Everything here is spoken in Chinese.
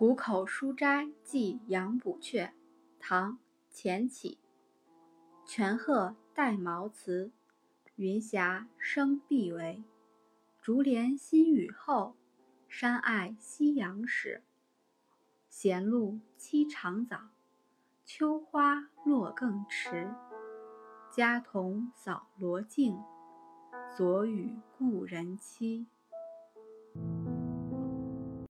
谷口书斋寄杨补阙，唐·钱起。泉壑带茅茨，云霞生碧围。竹帘新雨后，山爱夕阳时。闲露栖长早，秋花落更迟。家童扫罗径，昨与故人期。